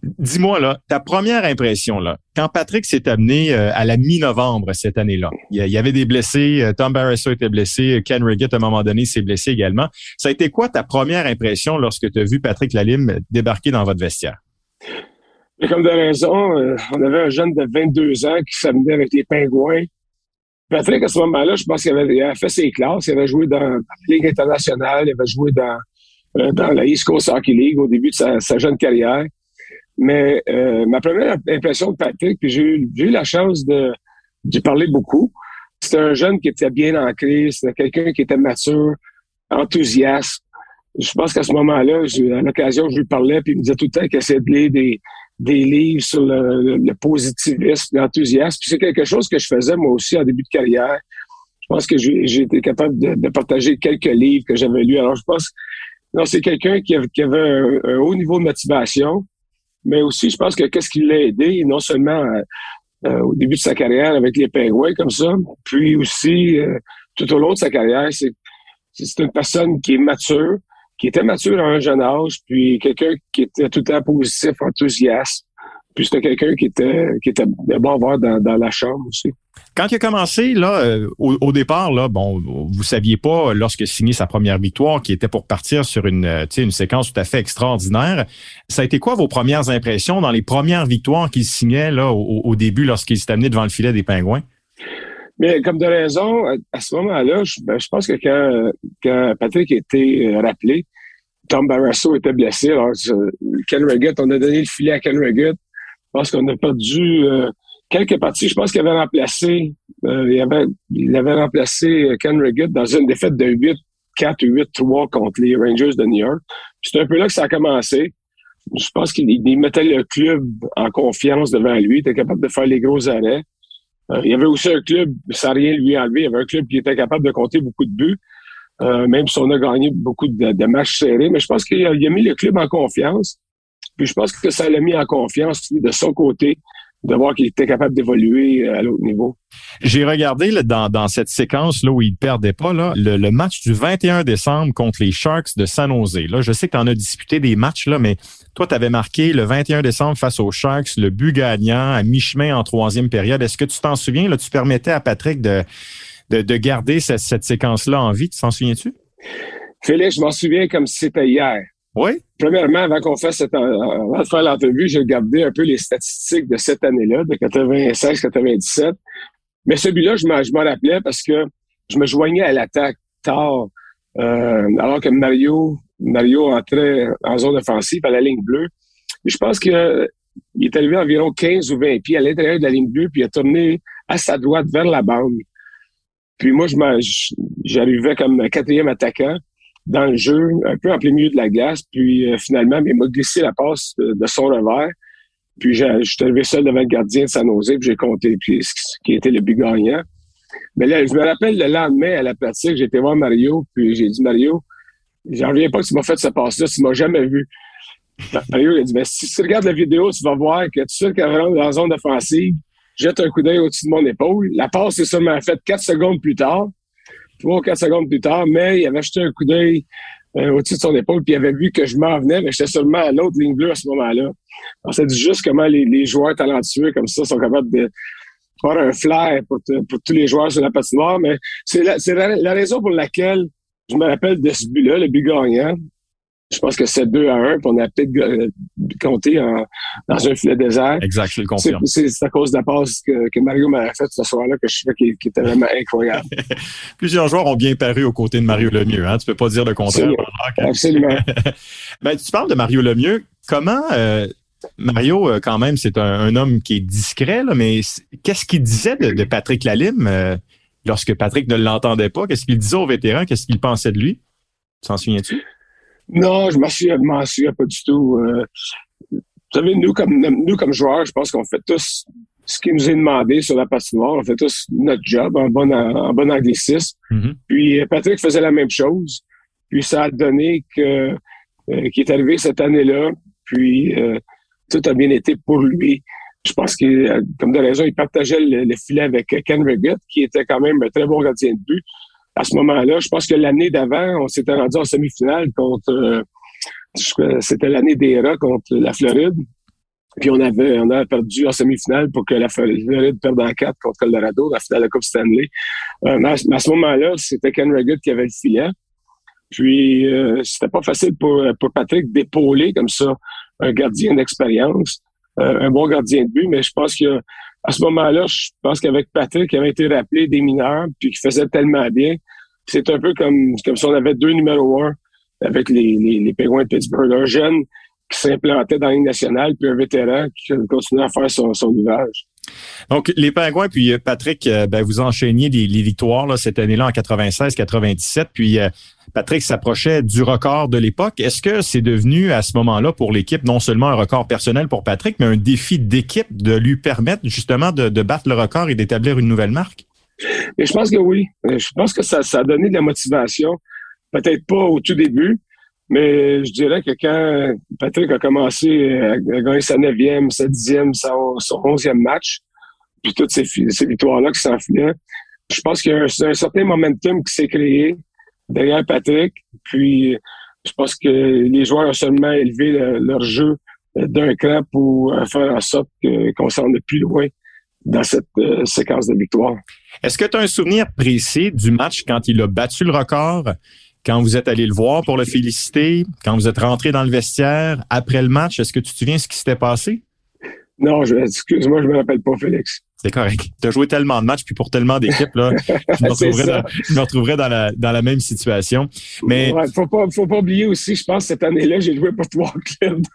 B: Dis-moi, là, ta première impression, là, quand Patrick s'est amené euh, à la mi-novembre cette année-là, il y avait des blessés, euh, Tom Barresso était blessé, Ken Riggett, à un moment donné, s'est blessé également. Ça a été quoi ta première impression lorsque tu as vu Patrick Lalime débarquer dans votre vestiaire?
F: Comme de raison, euh, on avait un jeune de 22 ans qui s'amenait avec les pingouins. Patrick, à ce moment-là, je pense qu'il avait, fait ses classes. Il avait joué dans, la Ligue internationale, il avait joué dans la East Coast Hockey League au début de sa jeune carrière. Mais euh, ma première impression de Patrick, puis j'ai eu, eu, la chance de, j'ai parlé beaucoup. C'était un jeune qui était bien ancré, c'était quelqu'un qui était mature, enthousiaste. Je pense qu'à ce moment-là, à l'occasion, je lui parlais, puis il me disait tout le temps qu'il essayait de lire des, des livres sur le, le positivisme, l'enthousiasme. Puis c'est quelque chose que je faisais moi aussi en début de carrière. Je pense que j'ai été capable de, partager quelques livres que j'avais lus. Alors je pense non, c'est quelqu'un qui, avait un, haut niveau de motivation, mais aussi je pense que qu'est-ce qui l'a aidé, non seulement euh, au début de sa carrière avec les Pingouins comme ça, puis aussi euh, tout au long de sa carrière, c'est c'est une personne qui est mature, qui était mature à un jeune âge, puis quelqu'un qui était tout le temps positif, enthousiaste. Puis c'était quelqu'un qui était qui était bon à voir dans, dans la chambre aussi.
B: Quand il a commencé, là, euh, au, départ, là, bon, vous saviez pas, lorsque signé sa première victoire, qui était pour partir sur une, euh, une séquence tout à fait extraordinaire. Ça a été quoi vos premières impressions dans les premières victoires qu'il signait là, au, au début lorsqu'il s'est amené devant le filet des Pingouins?
F: Mais comme de raison, à ce moment-là, je, ben, je, pense que quand, quand Patrick a été euh, rappelé, Tom Barrasso était blessé. Alors, Ken Reggett, on a donné le filet à Ken Reggett. Je pense qu'on a perdu euh, quelques parties. Je pense qu'il avait remplacé, euh, il, avait, il avait remplacé Ken Reggett dans une défaite de 8 4 ou 8-3 contre les Rangers de New York. C'est un peu là que ça a commencé. Je pense qu'il mettait le club en confiance devant lui. Il était capable de faire les gros arrêts. Euh, il y avait aussi un club, sans rien lui enlever, il y avait un club qui était capable de compter beaucoup de buts, euh, même si on a gagné beaucoup de, matchs serrés. Mais je pense qu'il a, mis le club en confiance. Puis je pense que ça l'a mis en confiance de son côté de voir qu'il était capable d'évoluer euh, à l'autre niveau.
B: J'ai regardé dans, dans cette séquence là où il perdait pas là, le, match du 21 décembre contre les Sharks de San Jose. Là, je sais que tu en as disputé des matchs là, mais toi, tu avais marqué le 21 décembre face aux Sharks le but gagnant à mi-chemin en troisième période. Est-ce que tu t'en souviens? Là, tu permettais à Patrick de, de, de garder cette, cette séquence-là en vie. Tu t'en souviens-tu?
F: Félix, je m'en souviens comme si c'était hier.
B: Oui.
F: Premièrement, avant qu'on fasse cette, avant de faire l'entrevue, j'ai regardé un peu les statistiques de cette année-là, de 96-97. Mais celui-là, je m'en rappelais parce que je me joignais à l'attaque tard, euh, alors que Mario, Mario entrait en zone offensive à la ligne bleue. je pense qu'il est arrivé environ 15 ou 20 pieds à l'intérieur de la ligne bleue, puis il a tourné à sa droite vers la bande. Puis moi, j'arrivais comme quatrième attaquant dans le jeu, un peu en plein milieu de la glace. Puis euh, finalement, il m'a glissé la passe de, son revers. Puis je suis arrivé seul devant le gardien de San Jose, puis j'ai compté puis, ce qui était le but gagnant. Mais là, je me rappelle le lendemain à la pratique, été voir Mario, puis j'ai dit Mario, j'en reviens pas que tu m'as fait ce passe-là, tu m'as jamais vu. Mario il a dit ben, si tu regardes la vidéo, tu vas voir que tu sais qu'avant dans la zone offensive, jette un coup d'œil au-dessus de mon épaule. La passe est seulement faite quatre secondes plus tard trois ou quatre secondes plus tard, mais il avait jeté un coup d'œil euh, au-dessus de son épaule, puis il avait vu que je m'en venais, mais j'étais seulement à l'autre ligne bleue à ce moment-là. On s'est dit juste comment les, joueurs talentueux comme ça sont capables de faire un flair pour, tous les joueurs sur la patinoire, mais c'est la, raison pour laquelle je me rappelle de ce but-là, le but gagnant. Je pense que c'est 2 à 1, puis on a peut-être euh, compté dans un filet désert.
B: Exact, je le confirme.
F: C'est à cause de la passe que, Mario m'a fait ce soir-là que je sais qui, qui était vraiment incroyable.
B: Plusieurs joueurs ont bien paru aux côtés de Mario Lemieux. Hein? Tu peux pas dire le contraire.
F: Absolument.
B: ben, tu parles de Mario Lemieux. Comment... Euh, Mario, euh, quand même, c'est un, homme qui est discret, là, mais qu'est-ce qu'il disait de, Patrick Lalime lorsque Patrick ne l'entendait pas? Qu'est-ce qu'il disait aux vétérans? Qu'est-ce qu'il pensait de lui? Tu t'en souviens-tu?
F: Non, je m'en souviens, pas du tout. Euh, vous savez, nous comme nous comme joueurs, je pense qu'on fait tous ce qui nous est demandé sur la patinoire. On fait tous notre job en bon en bon anglicisme. Mm-hmm. Puis Patrick faisait la même chose. Puis ça a donné que euh, qui est arrivé cette année-là. Puis euh, tout a bien été pour lui. Je pense que, comme de raison, il partageait le, filet avec Ken Reggett, qui était quand même un très bon gardien de but à ce moment-là. Je pense que l'année d'avant, on s'était rendu en semi-finale contre, euh, c'était l'année des rats contre la Floride. Puis on avait, on avait perdu en semi-finale pour que la Floride perde en quatre contre Colorado, la finale de la Coupe Stanley. Euh, mais, à, ce moment-là, c'était Ken Reggett qui avait le filet. Puis euh, c'était pas facile pour, pour Patrick d'épauler comme ça un gardien d'expérience, euh, un bon gardien de but, mais je pense que à ce moment-là, je pense qu'avec Patrick, qui avait été rappelé des mineurs, puis qui faisait tellement bien, c'est un peu comme, comme si on avait deux numéros un avec les, les, les Penguins de Pittsburgh. Un jeune qui s'implantait dans la nationale, puis un vétéran qui continuait à faire son, son usage.
B: Donc, les Pingouins, puis euh, Patrick, euh, ben, vous enchaîniez les, victoires cette année-là en 96-97, puis euh, Patrick s'approchait du record de l'époque. Est-ce que c'est devenu à ce moment-là pour l'équipe non seulement un record personnel pour Patrick, mais un défi d'équipe de lui permettre justement de, battre le record et d'établir une nouvelle marque?
F: Je pense que oui. Je pense que ça a donné de la motivation. Peut-être pas au tout début, mais je dirais que quand Patrick a commencé à gagner sa neuvième, sa dixième, son, onzième match, puis toutes ces, victoires-là qui s'enfilaient, je pense qu'il y a un, certain momentum qui s'est créé derrière Patrick. Puis je pense que les joueurs ont seulement élevé leur jeu d'un cran pour faire en sorte qu'on s'en est plus loin dans cette euh, séquence de victoires.
B: Est-ce que tu as un souvenir précis du match quand il a battu le record? Quand vous êtes allé le voir pour le féliciter, quand vous êtes rentré dans le vestiaire, après le match, est-ce que tu te souviens ce qui s'était passé?
F: Non, excuse-moi, je me rappelle pas, Félix.
B: C'est correct. Tu as joué tellement de matchs, puis pour tellement d'équipes, là, je me retrouverais, dans, la, dans la même situation. Mais.
F: faut pas, faut pas oublier aussi, je pense, cette année-là, j'ai joué pour trois clubs.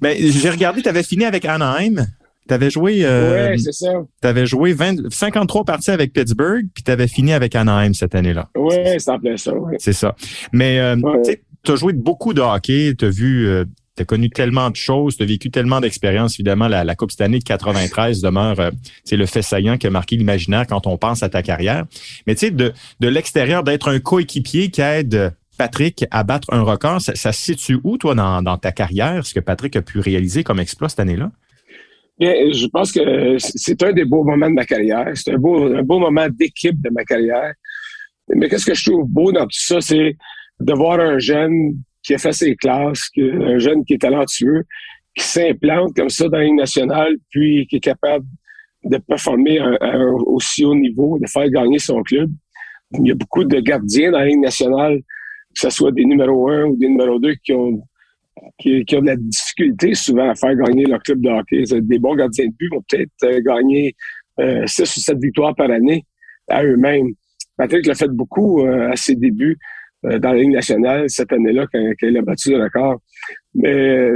B: ben, j'ai regardé, tu avais fini avec Anaheim. Tu avais joué. Euh,
F: ça.
B: Avais joué 53 parties avec Pittsburgh, puis tu avais fini avec Anaheim cette année-là.
F: Oui, c'est en plein ça.
B: C'est ça. Mais euh, tu as joué beaucoup de hockey, tu as vu. Euh, tu as connu tellement de choses, tu as vécu tellement d'expériences. Évidemment, la, Coupe cette année de 93 demeure c'est le fait saillant qui a marqué l'imaginaire quand on pense à ta carrière. Mais tu sais, de, de l'extérieur, d'être un coéquipier qui aide Patrick à battre un record, ça, se situe où, toi, dans, dans ta carrière, ce que Patrick a pu réaliser comme exploit cette année-là?
F: Je pense que c'est un des beaux moments de ma carrière. C'est un beau, un beau moment d'équipe de ma carrière. Mais qu'est-ce que je trouve beau dans tout ça, c'est de voir un jeune qui a fait ses classes, un jeune qui est talentueux, qui s'implante comme ça dans Ligue nationale, puis qui est capable de performer à un, aussi haut niveau, de faire gagner son club. Il y a beaucoup de gardiens dans la Ligue nationale, que ce soit des numéros 1 ou des numéros 2 qui ont qui, ont de la difficulté souvent à faire gagner leur club de hockey. Des bons gardiens de but vont peut-être euh, gagner euh, 6 ou 7 victoires par année à eux-mêmes. Patrick l'a fait beaucoup euh, à ses débuts euh, dans la Ligue nationale cette année-là quand, il a battu le record. Mais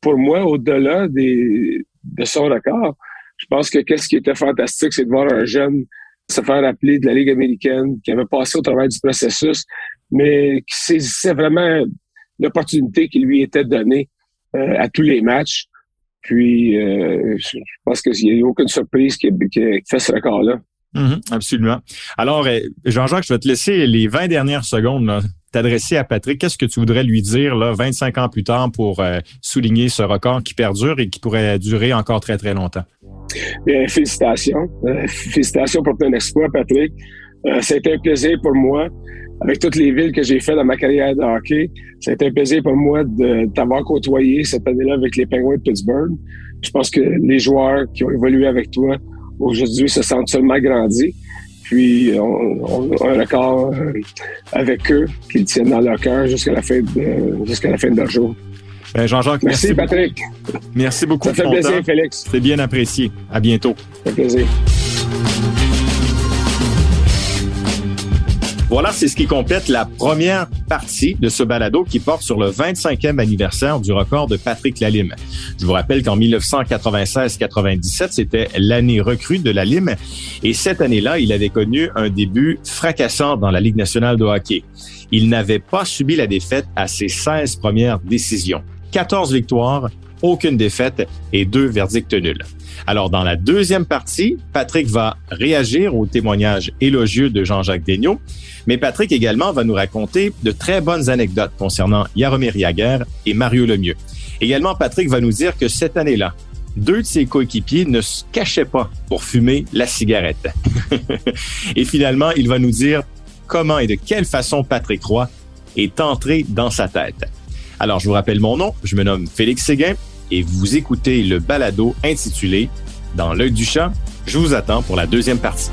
F: pour moi, au-delà des, de son record, je pense que qu'est-ce qui était fantastique, c'est de voir un jeune se faire appeler de la Ligue américaine, qui avait passé au travers du processus, mais qui saisissait vraiment l'opportunité qui lui était donnée euh, à tous les matchs. Puis, euh, je pense qu'il n'y a aucune surprise qui, qui fait ce record-là.
B: Mhm, absolument. Alors, euh, Jean-Jacques, je vais te laisser les 20 dernières secondes t'adresser à Patrick. Qu'est-ce que tu voudrais lui dire là, 25 ans plus tard pour souligner ce record qui perdure et qui pourrait durer encore très, très longtemps?
F: Bien, félicitations. félicitations pour ton exploit, Patrick. été un plaisir pour moi avec toutes les villes que j'ai fait dans ma carrière de hockey. Ça a été un plaisir pour moi de t'avoir côtoyé cette année-là avec les Penguins de Pittsburgh. Je pense que les joueurs qui ont évolué avec toi aujourd'hui se sentent seulement grandis. Puis on, a un record euh, avec eux qu'ils tiennent dans leur cœur jusqu'à la fin de jusqu'à la fin de leur jour.
B: Ben Jean-Jacques, merci,
F: merci Patrick.
B: Merci beaucoup.
F: Ça fait plaisir, Félix.
B: C'est bien apprécié. À bientôt.
F: Ça fait plaisir.
B: Voilà, c'est ce qui complète la première partie de ce balado qui porte sur le 25e anniversaire du record de Patrick Lalime. Je vous rappelle qu'en 1996-97, c'était l'année recrue de Lalime et cette année-là, il avait connu un début fracassant dans la Ligue nationale de hockey. Il n'avait pas subi la défaite à ses 16 premières décisions. 14 victoires, aucune défaite et deux verdicts nuls. Alors, dans la deuxième partie, Patrick va réagir au témoignage élogieux de Jean-Jacques Daigneault, mais Patrick également va nous raconter de très bonnes anecdotes concernant Yaromir Yaguer et Mario Lemieux. Également, Patrick va nous dire que cette année-là, deux de ses coéquipiers ne se cachaient pas pour fumer la cigarette. et finalement, il va nous dire comment et de quelle façon Patrick Roy est entré dans sa tête. Alors, je vous rappelle mon nom, je me nomme Félix Séguin et vous écoutez le balado intitulé Dans l'œil du chat. Je vous attends pour la deuxième partie.